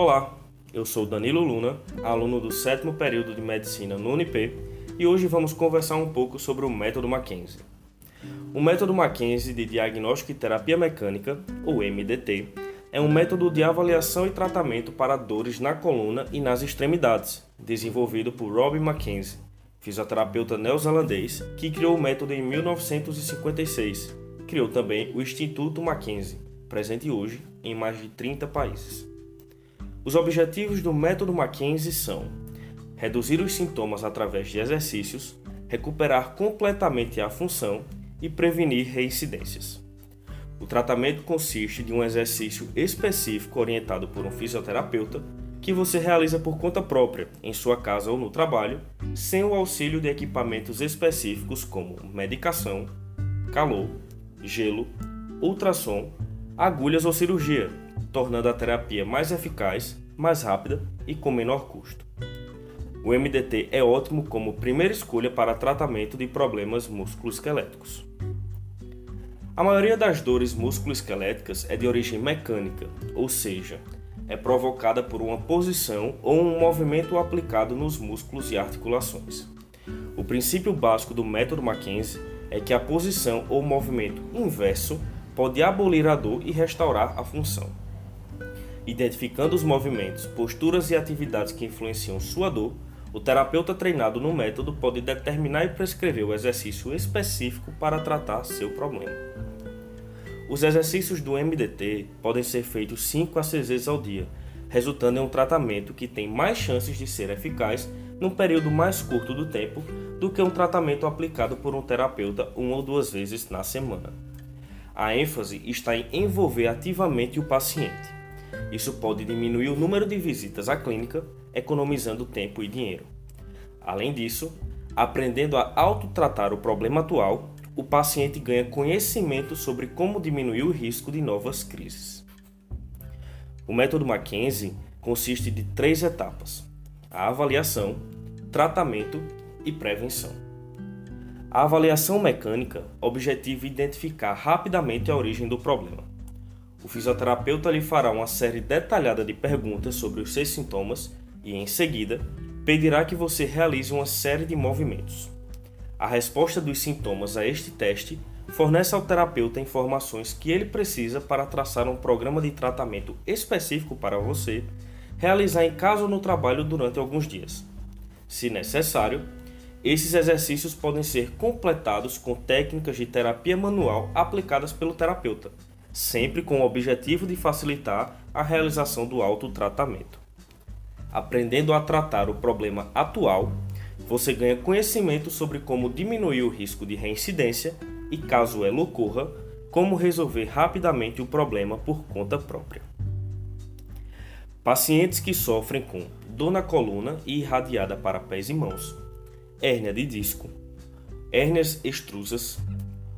Olá, eu sou Danilo Luna, aluno do sétimo período de medicina no Unip, e hoje vamos conversar um pouco sobre o método Mackenzie. O método Mackenzie de diagnóstico e terapia mecânica, ou MDT, é um método de avaliação e tratamento para dores na coluna e nas extremidades, desenvolvido por Robin Mackenzie, fisioterapeuta neozelandês que criou o método em 1956. Criou também o Instituto Mackenzie, presente hoje em mais de 30 países. Os objetivos do método Mackenzie são reduzir os sintomas através de exercícios, recuperar completamente a função e prevenir reincidências. O tratamento consiste de um exercício específico orientado por um fisioterapeuta que você realiza por conta própria, em sua casa ou no trabalho, sem o auxílio de equipamentos específicos como medicação, calor, gelo, ultrassom, agulhas ou cirurgia, tornando a terapia mais eficaz, mais rápida e com menor custo. O MDT é ótimo como primeira escolha para tratamento de problemas musculoesqueléticos. A maioria das dores musculoesqueléticas é de origem mecânica, ou seja, é provocada por uma posição ou um movimento aplicado nos músculos e articulações. O princípio básico do método Mackenzie é que a posição ou movimento inverso pode abolir a dor e restaurar a função. Identificando os movimentos, posturas e atividades que influenciam sua dor, o terapeuta treinado no método pode determinar e prescrever o exercício específico para tratar seu problema. Os exercícios do MDT podem ser feitos 5 a 6 vezes ao dia, resultando em um tratamento que tem mais chances de ser eficaz num período mais curto do tempo do que um tratamento aplicado por um terapeuta uma ou duas vezes na semana. A ênfase está em envolver ativamente o paciente. Isso pode diminuir o número de visitas à clínica, economizando tempo e dinheiro. Além disso, aprendendo a autotratar o problema atual, o paciente ganha conhecimento sobre como diminuir o risco de novas crises. O método Mackenzie consiste de três etapas: a avaliação, tratamento e prevenção. A avaliação mecânica objetiva identificar rapidamente a origem do problema. O fisioterapeuta lhe fará uma série detalhada de perguntas sobre os seus sintomas e, em seguida, pedirá que você realize uma série de movimentos. A resposta dos sintomas a este teste fornece ao terapeuta informações que ele precisa para traçar um programa de tratamento específico para você realizar em casa ou no trabalho durante alguns dias. Se necessário, esses exercícios podem ser completados com técnicas de terapia manual aplicadas pelo terapeuta, sempre com o objetivo de facilitar a realização do autotratamento. Aprendendo a tratar o problema atual, você ganha conhecimento sobre como diminuir o risco de reincidência e, caso ela ocorra, como resolver rapidamente o problema por conta própria. Pacientes que sofrem com dor na coluna e irradiada para pés e mãos, hérnia de disco, hérnias extrusas,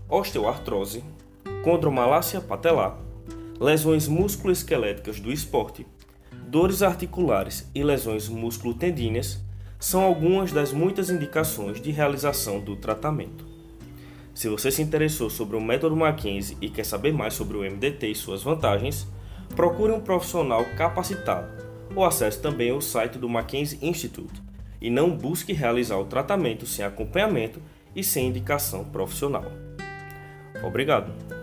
osteoartrose, condromalácia patelar, lesões musculoesqueléticas do esporte, dores articulares e lesões musculotendíneas são algumas das muitas indicações de realização do tratamento. Se você se interessou sobre o método Mackenzie e quer saber mais sobre o MDT e suas vantagens, procure um profissional capacitado ou acesse também o site do Mackenzie Institute e não busque realizar o tratamento sem acompanhamento e sem indicação profissional. Obrigado!